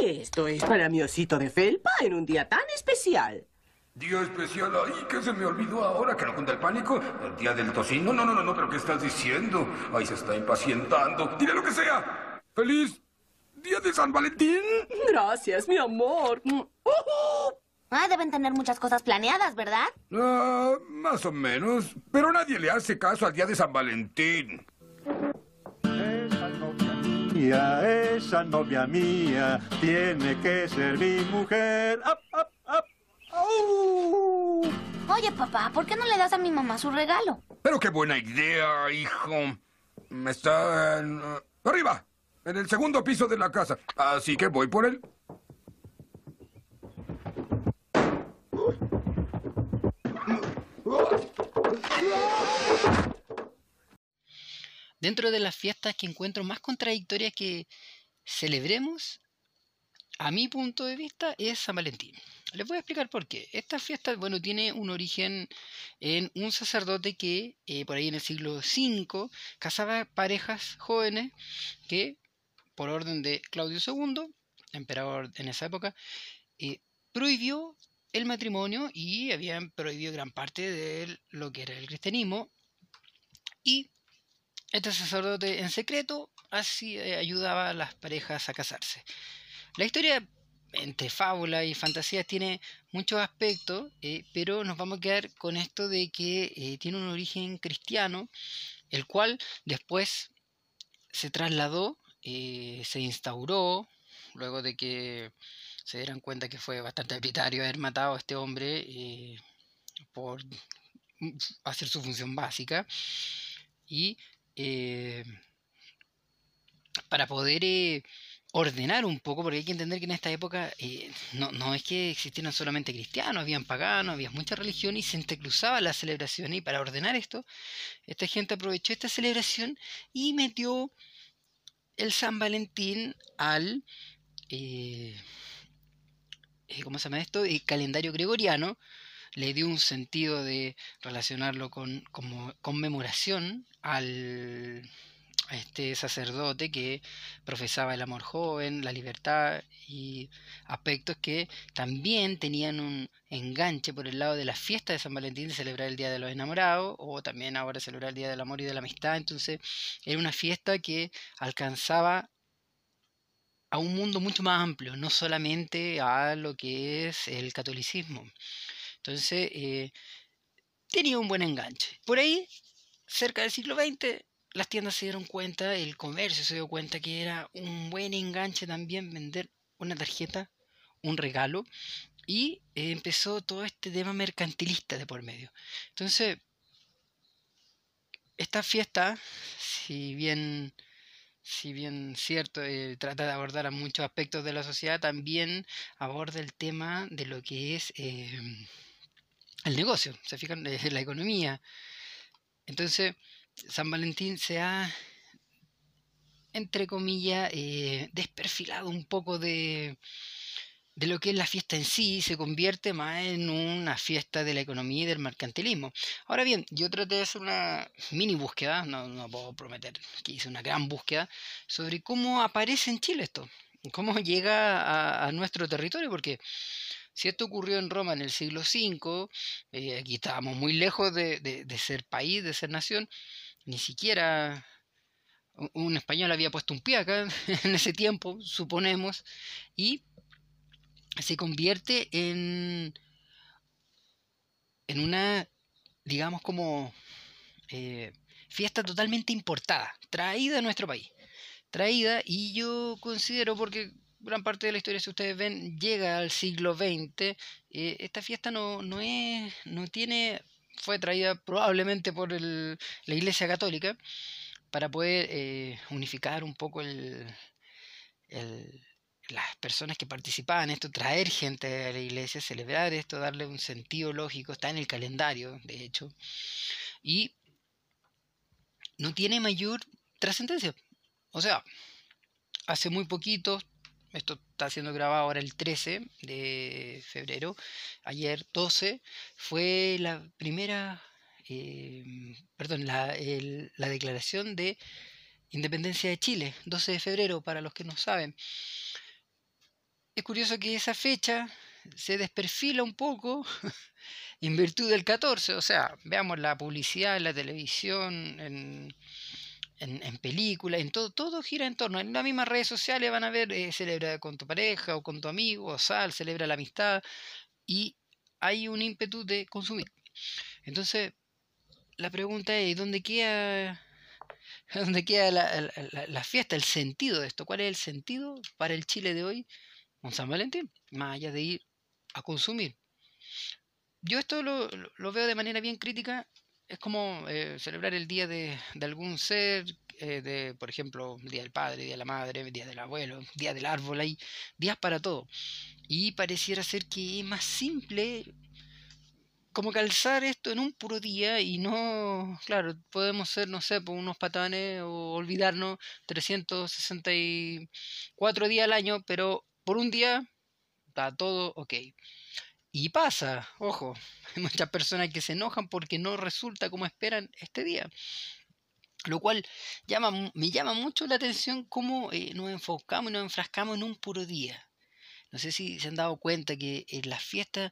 Esto es para mi osito de felpa en un día tan especial. Día especial ahí, ¿qué se me olvidó ahora? ¿Que no cunda el pánico? ¿El día del tocino? No, no, no, no, pero ¿qué estás diciendo? Ahí se está impacientando. Dile lo que sea. ¡Feliz día de San Valentín! Gracias, mi amor. Mm. Ah, deben tener muchas cosas planeadas, ¿verdad? Ah, más o menos. Pero nadie le hace caso al día de San Valentín. Esa novia mía, esa novia mía, tiene que ser mi mujer. Oye, papá, ¿por qué no le das a mi mamá su regalo? Pero qué buena idea, hijo. Está en, eh, arriba, en el segundo piso de la casa. Así que voy por él. Dentro de las fiestas que encuentro más contradictorias que celebremos, a mi punto de vista, es San Valentín. Les voy a explicar por qué. Esta fiesta, bueno, tiene un origen en un sacerdote que eh, por ahí en el siglo V casaba parejas jóvenes que, por orden de Claudio II, emperador en esa época, eh, prohibió el matrimonio y habían prohibido gran parte de lo que era el cristianismo. Y este sacerdote en secreto así eh, ayudaba a las parejas a casarse. La historia entre fábula y fantasía tiene muchos aspectos, eh, pero nos vamos a quedar con esto de que eh, tiene un origen cristiano, el cual después se trasladó, se instauró, luego de que se dieran cuenta que fue bastante arbitrario haber matado a este hombre por hacer su función básica, y eh, para poder eh, ordenar un poco, porque hay que entender que en esta época eh, no, no es que existieran solamente cristianos, habían paganos, había mucha religión y se entrecruzaba la celebración. Y para ordenar esto, esta gente aprovechó esta celebración y metió el San Valentín al, ¿cómo se llama esto? El calendario gregoriano. Le dio un sentido de relacionarlo con como conmemoración al, a este sacerdote que profesaba el amor joven, la libertad y aspectos que también tenían un enganche por el lado de la fiesta de San Valentín de celebrar el Día de los Enamorados o también ahora celebrar el Día del Amor y de la Amistad. Entonces era una fiesta que alcanzaba a un mundo mucho más amplio, no solamente a lo que es el catolicismo. Entonces eh, tenía un buen enganche. Por ahí, cerca del siglo XX, las tiendas se dieron cuenta, el comercio se dio cuenta que era un buen enganche también vender una tarjeta, un regalo, y eh, empezó todo este tema mercantilista de por medio. Entonces, esta fiesta, si bien, si bien cierto, eh, trata de abordar a muchos aspectos de la sociedad, también aborda el tema de lo que es eh, el negocio, se fijan, Eh, la economía. Entonces, San Valentín se ha, entre comillas, eh, desperfilado un poco de, de lo que es la fiesta en sí, se convierte más en una fiesta de la economía y del mercantilismo. Ahora bien, yo traté de hacer una mini búsqueda, no, no puedo prometer que hice una gran búsqueda, sobre cómo aparece en Chile esto, cómo llega a nuestro territorio, porque si esto ocurrió en Roma en el siglo V, eh, aquí estábamos muy lejos de, ser país, de ser nación, ni siquiera un español había puesto un pie acá en ese tiempo, suponemos, y se convierte en, en una, digamos, como eh, fiesta totalmente importada, traída a nuestro país. Traída, y yo considero, porque gran parte de la historia, si ustedes ven, llega al siglo XX, eh, esta fiesta no, no, es, no tiene, fue traída probablemente por el- la Iglesia Católica para poder eh, unificar un poco el, el- las personas que participaban en esto, traer gente a la iglesia, celebrar esto, darle un sentido lógico, está en el calendario, de hecho, y no tiene mayor trascendencia. O sea, hace muy poquito, esto está siendo grabado ahora el 13 de febrero, ayer 12, fue la primera, eh, perdón, la, la declaración de independencia de Chile, 12 de febrero, para los que no saben. es curioso que esa fecha se desperfila un poco en virtud del 14. O sea, veamos la publicidad en la televisión, en, en, películas, en todo, todo gira en torno. En las mismas redes sociales van a ver, eh, celebra con tu pareja o con tu amigo, o sal, celebra la amistad, y hay un ímpetu de consumir. Entonces, la pregunta es, ¿dónde queda, dónde queda la, la, fiesta, el sentido de esto? ¿Cuál es el sentido para el Chile de hoy? Un San Valentín, más allá de ir a consumir. Yo esto lo, lo veo de manera bien crítica es como eh, celebrar el día de, algún ser, eh, de, por ejemplo, Día del Padre, Día de la Madre, Día del Abuelo, Día del Árbol, hay días para todo. Y pareciera ser que es más simple como calzar esto en un puro día y no, claro, podemos ser, no sé, por pues, unos patanes o olvidarnos 364 días al año, pero por un día está todo ok. Y pasa, ojo, hay muchas personas que se enojan porque no resulta como esperan este día. Lo cual llama, me llama mucho la atención cómo eh, nos enfocamos y nos enfrascamos en un puro día. No sé si se han dado cuenta que en las fiestas,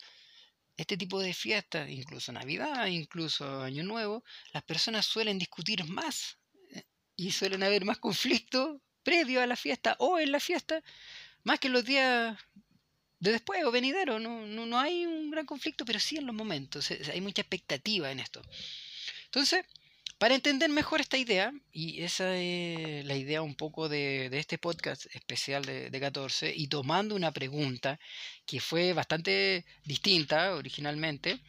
este tipo de fiestas, incluso Navidad, incluso Año Nuevo, las personas suelen discutir más eh, y suelen haber más conflictos previo a la fiesta o en la fiesta, más que los días de después o venidero. No, no, no, hay un gran conflicto, pero sí en los momentos. Hay mucha expectativa en esto. Entonces, para entender mejor esta idea, y esa es la idea un poco de, de este podcast especial de, de, 14, y tomando una pregunta que fue bastante distinta originalmente,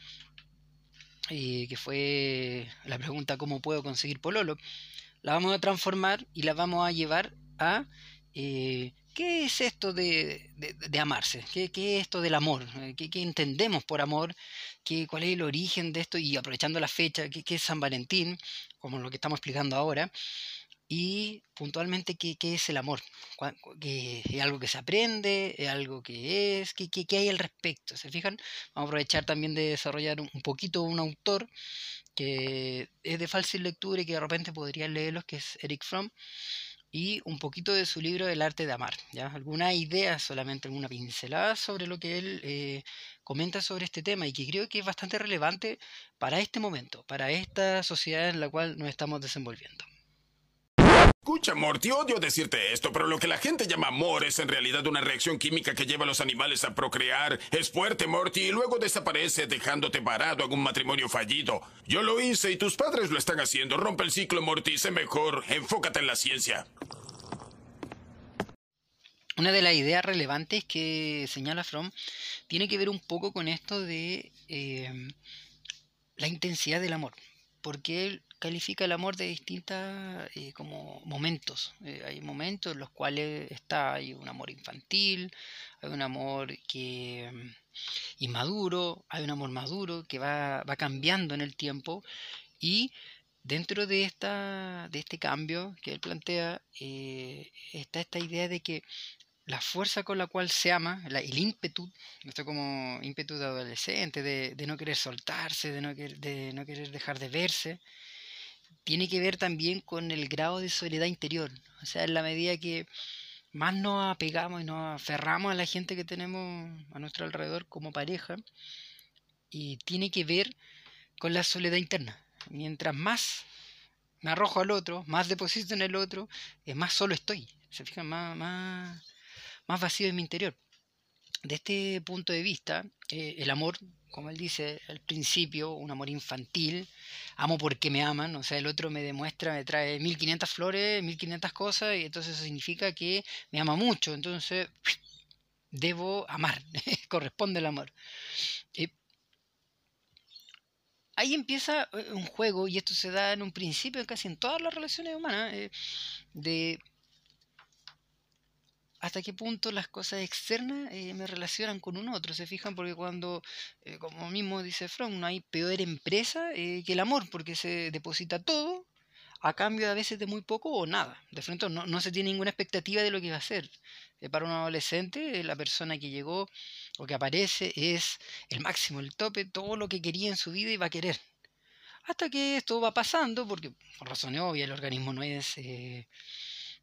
y que fue la pregunta ¿cómo puedo conseguir pololo? La vamos a transformar y la vamos a llevar a eh, ¿Qué es esto de, amarse? ¿Qué, es esto del amor? Eh, ¿Qué, entendemos por amor? ¿Qué, ¿Cuál es el origen de esto? Y aprovechando la fecha, ¿qué, es San Valentín? Como lo que estamos explicando ahora. Y puntualmente, ¿qué, es el amor? ¿Es algo que se aprende? ¿Es algo que es? ¿Qué, hay al respecto? ¿Se fijan? Vamos a aprovechar también de desarrollar un, poquito un autor que es de fácil lectura y que de repente podría leerlos, que es Eric Fromm y un poquito de su libro El arte de amar. ¿ya? Alguna idea, solamente alguna pincelada sobre lo que él eh, comenta sobre este tema y que creo que es bastante relevante para este momento, para esta sociedad en la cual nos estamos desenvolviendo. Escucha, Morty, odio decirte esto, pero lo que la gente llama amor es en realidad una reacción química que lleva a los animales a procrear. Es fuerte, Morty, y luego desaparece dejándote parado en un matrimonio fallido. Yo lo hice y tus padres lo están haciendo. Rompe el ciclo, Morty, sé mejor. Enfócate en la ciencia. Una de las ideas relevantes que señala Fromm tiene que ver un poco con esto de eh, la intensidad del amor. Porque él califica el amor de distintos eh, como momentos. Eh, hay momentos en los cuales está hay un amor infantil, hay un amor que mm, inmaduro, hay un amor maduro que va, va cambiando en el tiempo y dentro de esta de este cambio que él plantea eh, está esta idea de que la fuerza con la cual se ama, el ímpetu, esto como ímpetu de adolescente, de, de no querer soltarse, de no, de no querer dejar de verse, tiene que ver también con el grado de soledad interior. O sea, en la medida que más nos apegamos y nos aferramos a la gente que tenemos a nuestro alrededor como pareja, y tiene que ver con la soledad interna. Mientras más me arrojo al otro, más deposito en el otro, es más solo estoy. Se fijan, más, más, más vacío en mi interior. De este punto de vista, eh, el amor, como él dice al principio, un amor infantil, amo porque me aman, o sea, el otro me demuestra, me trae 1500 flores, 1500 cosas, y entonces eso significa que me ama mucho, entonces debo amar, corresponde el amor. Eh, ahí empieza eh, un juego, y esto se da en un principio casi en todas las relaciones humanas, de hasta qué punto las cosas externas eh, me relacionan con un otro. Se fijan porque cuando, eh, como mismo dice Fromm, no hay peor empresa eh, que el amor, porque se deposita todo a cambio a veces de muy poco o nada. De frente no, no se tiene ninguna expectativa de lo que va a ser. para un adolescente, la persona que llegó o que aparece es el máximo, el tope, todo lo que quería en su vida y va a querer. Hasta que esto va pasando, porque por razones obvias el organismo no es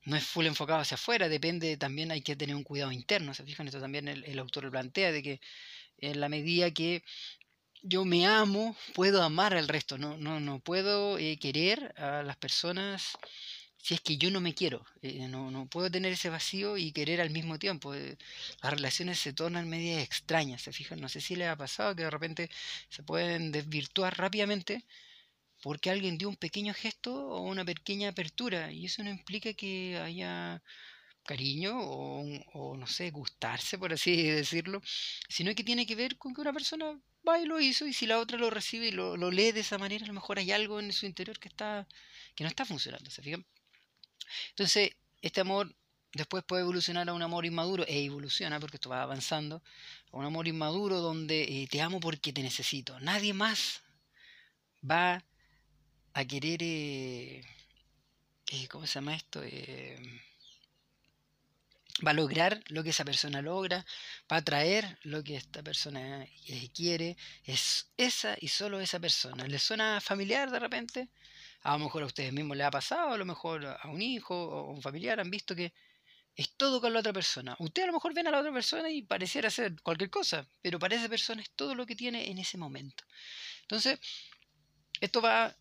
no es full enfocado hacia afuera, depende también, hay que tener un cuidado interno, ¿se fijan? Esto también el, autor lo plantea, de que en la medida que yo me amo, puedo amar al resto, no, no, no puedo eh, querer a las personas si es que yo no me quiero, eh, no, no, puedo tener ese vacío y querer al mismo tiempo. Eh, las relaciones se tornan medias extrañas, ¿se fijan? No sé si les ha pasado que de repente se pueden desvirtuar rápidamente porque alguien dio un pequeño gesto o una pequeña apertura y eso no implica que haya cariño o, o, no sé, gustarse, por así decirlo, sino que tiene que ver con que una persona va y lo hizo y si la otra lo recibe y lo, lee de esa manera, a lo mejor hay algo en su interior que, está, que no está funcionando, ¿se fijan? Entonces, este amor después puede evolucionar a un amor inmaduro, e evoluciona porque esto va avanzando, a un amor inmaduro donde eh, te amo porque te necesito. Nadie más va a querer, eh, eh, ¿cómo se llama esto? Eh, va a lograr lo que esa persona logra, va a traer lo que esta persona eh, quiere, es esa y solo esa persona. ¿Les suena familiar de repente? A lo mejor a ustedes mismos les ha pasado, a lo mejor a un hijo o un familiar han visto que es todo con la otra persona. Ustedes a lo mejor ven a la otra persona y pareciera ser cualquier cosa, pero para esa persona es todo lo que tiene en ese momento. Entonces, esto va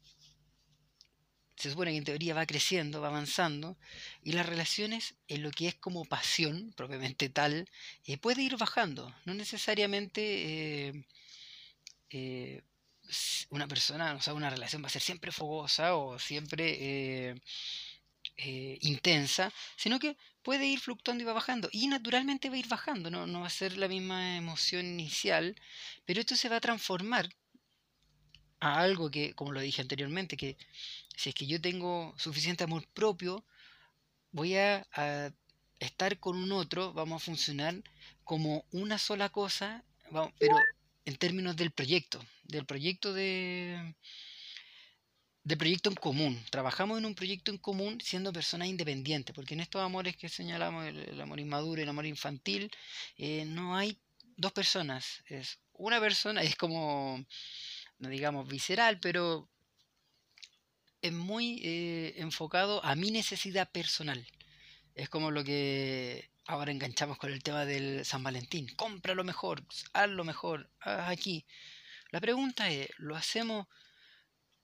se supone que en teoría va creciendo, va avanzando, y las relaciones en lo que es como pasión, propiamente tal, eh, puede ir bajando. No necesariamente eh, eh, una persona, o sea, una relación va a ser siempre fogosa o siempre intensa, sino que puede ir fluctuando y va bajando. Y naturalmente va a ir bajando, no, no va a ser la misma emoción inicial, pero esto se va a transformar a algo que, como lo dije anteriormente, que si es que yo tengo suficiente amor propio, voy a, estar con un otro, vamos a funcionar como una sola cosa, pero en términos del proyecto, del proyecto de del proyecto en común. Trabajamos en un proyecto en común siendo personas independientes, porque en estos amores que señalamos, el, amor inmaduro y el amor infantil, eh, no hay dos personas, es una persona, es como, no digamos visceral, pero es muy eh, enfocado a mi necesidad personal. Es como lo que ahora enganchamos con el tema del San Valentín. Compra lo mejor, haz lo mejor, haz aquí. La pregunta es, ¿lo hacemos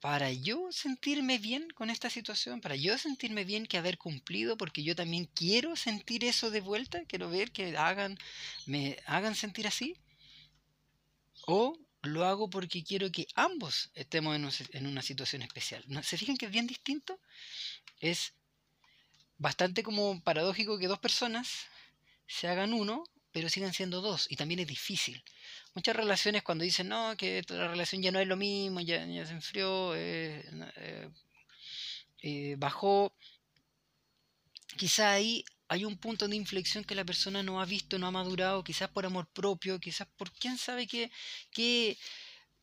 para yo sentirme bien con esta situación? ¿Para yo sentirme bien que haber cumplido? Porque yo también quiero sentir eso de vuelta, quiero ver que hagan, me hagan sentir así. ¿O lo hago porque quiero que ambos estemos en, una situación especial. ¿Se fijan que es bien distinto? Es bastante como paradójico que dos personas se hagan uno, pero sigan siendo dos, y también es difícil. Muchas relaciones cuando dicen, no, que la relación ya no es lo mismo, ya, se enfrió, eh, eh, eh, bajó, quizá ahí hay un punto de inflexión que la persona no ha visto, no ha madurado, quizás por amor propio, quizás por quién sabe qué, qué,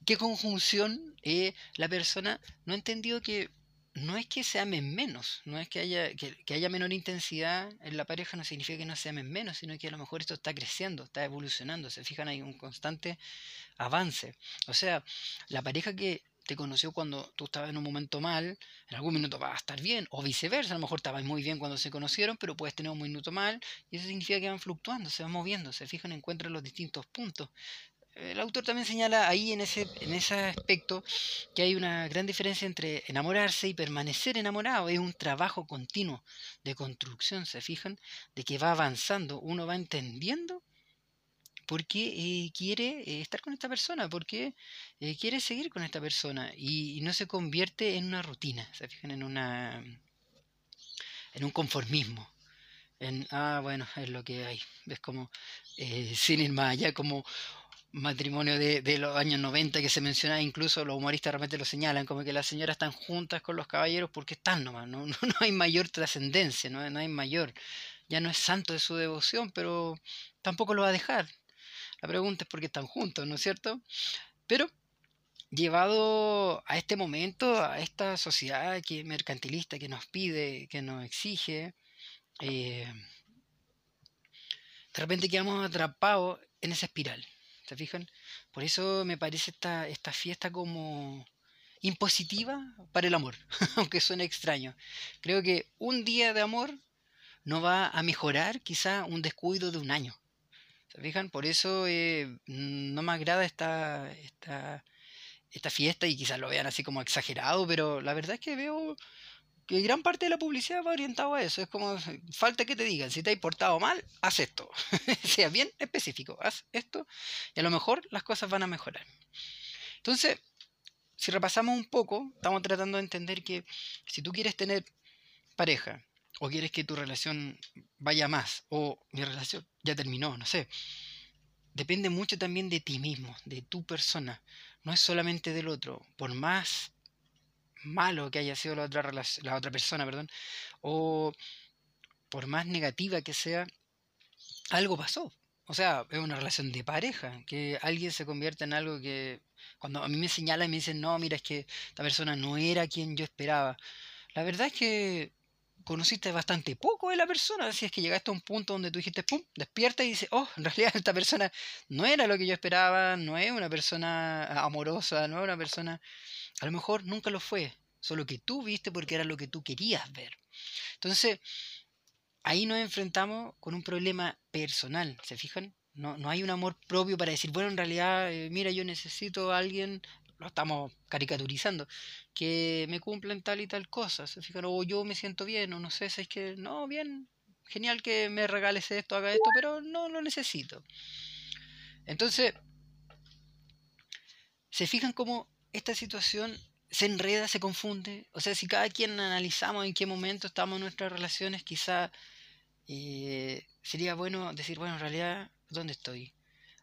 qué conjunción eh, la persona no ha entendido que no es que se amen menos, no es que haya, que, haya menor intensidad en la pareja, no significa que no se amen menos, sino que a lo mejor esto está creciendo, está evolucionando, se fijan, hay un constante avance. O sea, la pareja que te conoció cuando tú estabas en un momento mal, en algún minuto va a estar bien, o viceversa, a lo mejor estabas muy bien cuando se conocieron, pero puedes tener un minuto mal, y eso significa que van fluctuando, se van moviendo, se fijan, encuentran los distintos puntos. El autor también señala ahí en ese, en ese aspecto que hay una gran diferencia entre enamorarse y permanecer enamorado. Es un trabajo continuo de construcción, se fijan, de que va avanzando, uno va entendiendo porque eh, quiere eh, estar con esta persona, porque eh, quiere seguir con esta persona y, no se convierte en una rutina, se fijan en una en un conformismo. En, ah, bueno, es lo que hay. Es como, sin ir más allá, como matrimonio de, de, los años 90 que se menciona, incluso los humoristas realmente lo señalan, como que las señoras están juntas con los caballeros porque están nomás, no, no, no hay mayor trascendencia, no, no hay mayor, ya no es santo de su devoción, pero tampoco lo va a dejar, la pregunta es por qué están juntos, ¿no es cierto? Pero llevado a este momento, a esta sociedad que mercantilista que nos pide, que nos exige, eh, de repente quedamos atrapados en esa espiral. ¿Se fijan? Por eso me parece esta, esta fiesta como impositiva para el amor, aunque suene extraño. Creo que un día de amor no va a mejorar quizá un descuido de un año. ¿Se fijan? Por eso eh, no me agrada esta, esta, esta fiesta y quizás lo vean así como exagerado, pero la verdad es que veo que gran parte de la publicidad va orientado a eso. Es como, falta que te digan, si te has portado mal, haz esto. sea bien específico, haz esto y a lo mejor las cosas van a mejorar. Entonces, si repasamos un poco, estamos tratando de entender que si tú quieres tener pareja o quieres que tu relación vaya más o mi relación ya terminó, no sé, depende mucho también de ti mismo, de tu persona, no es solamente del otro. Por más malo que haya sido la otra, la otra persona, perdón, o por más negativa que sea, algo pasó. O sea, es una relación de pareja, que alguien se convierte en algo que cuando a mí me señalan y me dicen, no, mira, es que esta persona no era quien yo esperaba. La verdad es que conociste bastante poco de la persona, si es que llegaste a un punto donde tú dijiste, pum, despierta y dices, oh, en realidad esta persona no era lo que yo esperaba, no es una persona amorosa, no es una persona a lo mejor nunca lo fue, solo que tú viste porque era lo que tú querías ver. Entonces, ahí nos enfrentamos con un problema personal, ¿se fijan? No, no hay un amor propio para decir, bueno, en realidad, eh, mira, yo necesito a alguien, lo estamos caricaturizando, que me cumplan tal y tal cosa, ¿se fijan? O yo me siento bien, o no sé, si es que, no, bien, genial que me regales esto, haga esto, pero no lo necesito. Entonces, ¿se fijan cómo esta situación se enreda, se confunde. O sea, si cada quien analizamos en qué momento estamos en nuestras relaciones, quizá eh, sería bueno decir, bueno, en realidad, ¿dónde estoy?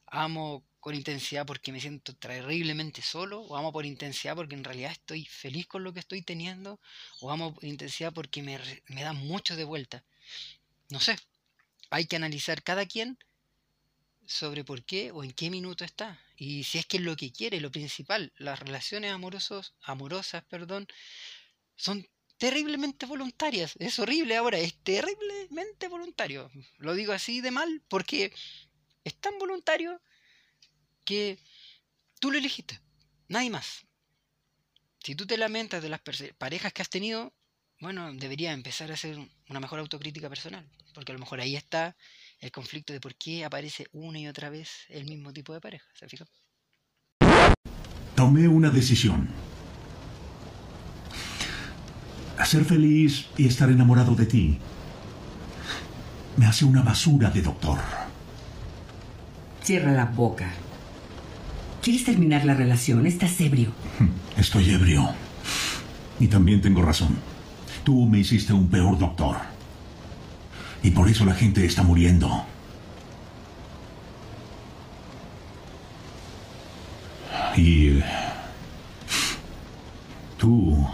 ¿Amo con intensidad porque me siento terriblemente solo? ¿O amo por intensidad porque en realidad estoy feliz con lo que estoy teniendo? ¿O amo por intensidad porque me, me da mucho de vuelta? No sé. Hay que analizar cada quien sobre por qué o en qué minuto está. Y si es que es lo que quiere, lo principal, las relaciones amorosos, amorosas, perdón, son terriblemente voluntarias. Es horrible ahora, es terriblemente voluntario. Lo digo así de mal porque es tan voluntario que tú lo elegiste, nadie más. Si tú te lamentas de las parejas que has tenido, bueno, debería empezar a hacer una mejor autocrítica personal, porque a lo mejor ahí está el conflicto de por qué aparece una y otra vez el mismo tipo de pareja. ¿Se fija? Tomé una decisión. Ser feliz y estar enamorado de ti me hace una basura de doctor. Cierra la boca. ¿Quieres terminar la relación? Estás ebrio. Estoy ebrio. Y también tengo razón. Tú me hiciste un peor doctor. Y por eso la gente está muriendo. Y... Tú...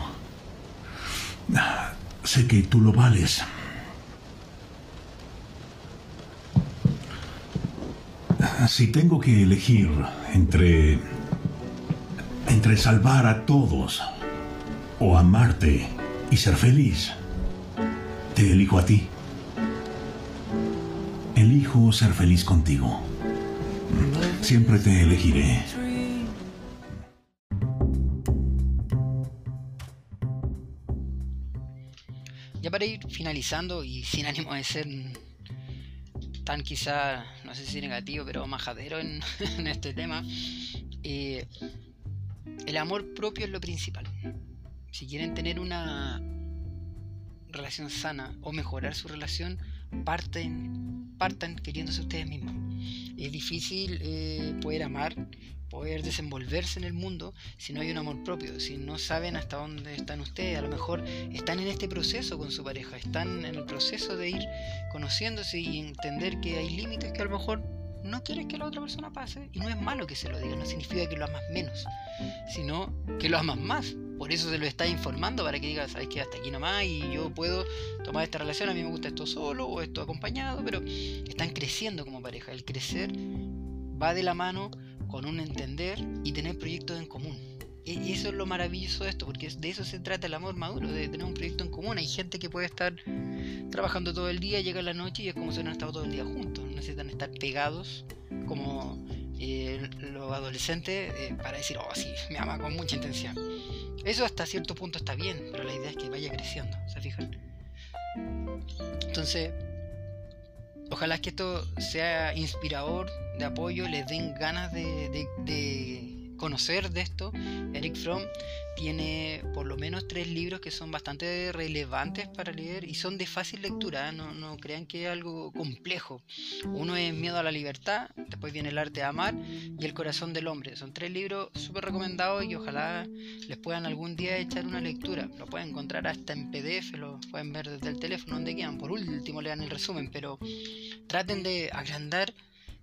Sé que tú lo vales. Si tengo que elegir entre... entre salvar a todos o amarte y ser feliz, te elijo a ti. Elijo ser feliz contigo. Siempre te elegiré. Ya para ir finalizando y sin ánimo de ser tan quizá, no sé si negativo, pero majadero en, este tema, eh, el amor propio es lo principal. Si quieren tener una relación sana o mejorar su relación, parten, partan queriéndose ustedes mismos. Es difícil eh, poder amar, poder desenvolverse en el mundo si no hay un amor propio, si no saben hasta dónde están ustedes, a lo mejor están en este proceso con su pareja, están en el proceso de ir conociéndose y entender que hay límites que a lo mejor no quieres que la otra persona pase y no es malo que se lo diga, no significa que lo amas menos, sino que lo amas más. Por eso se lo está informando para que digas, sabes que hasta aquí nomás y yo puedo tomar esta relación, a mí me gusta esto solo o esto acompañado, pero están creciendo como pareja. El crecer va de la mano con un entender y tener proyectos en común. Y eso es lo maravilloso de esto, porque de eso se trata el amor maduro, de tener un proyecto en común. Hay gente que puede estar trabajando todo el día, llega la noche y es como si no han estado todo el día juntos. Necesitan estar pegados como eh, los adolescentes eh, para decir, oh, sí, me ama con mucha intención. Eso hasta cierto punto está bien, pero la idea es que vaya creciendo, ¿se fijan? Entonces, ojalá que esto sea inspirador, de apoyo, les den ganas de conocer de esto. Eric Fromm tiene por lo menos tres libros que son bastante relevantes para leer y son de fácil lectura, ¿eh? no, no, crean que es algo complejo. Uno es Miedo a la Libertad, después viene El Arte de Amar y El Corazón del Hombre. Son tres libros súper recomendados y ojalá les puedan algún día echar una lectura. Lo pueden encontrar hasta en PDF, lo pueden ver desde el teléfono donde quieran. Por último lean el resumen, pero traten de agrandar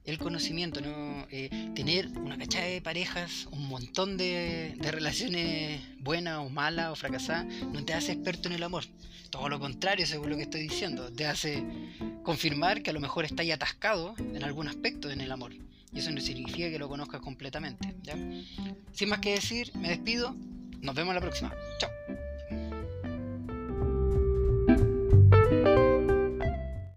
el conocimiento, ¿no? Eh, tener una cachada de parejas, un montón de, relaciones buenas o malas o fracasadas, no te hace experto en el amor. Todo lo contrario, según lo que estoy diciendo, te hace confirmar que a lo mejor estás atascado en algún aspecto en el amor. Y eso no significa que lo conozcas completamente. Sin más que decir, me despido. Nos vemos la próxima. Chao.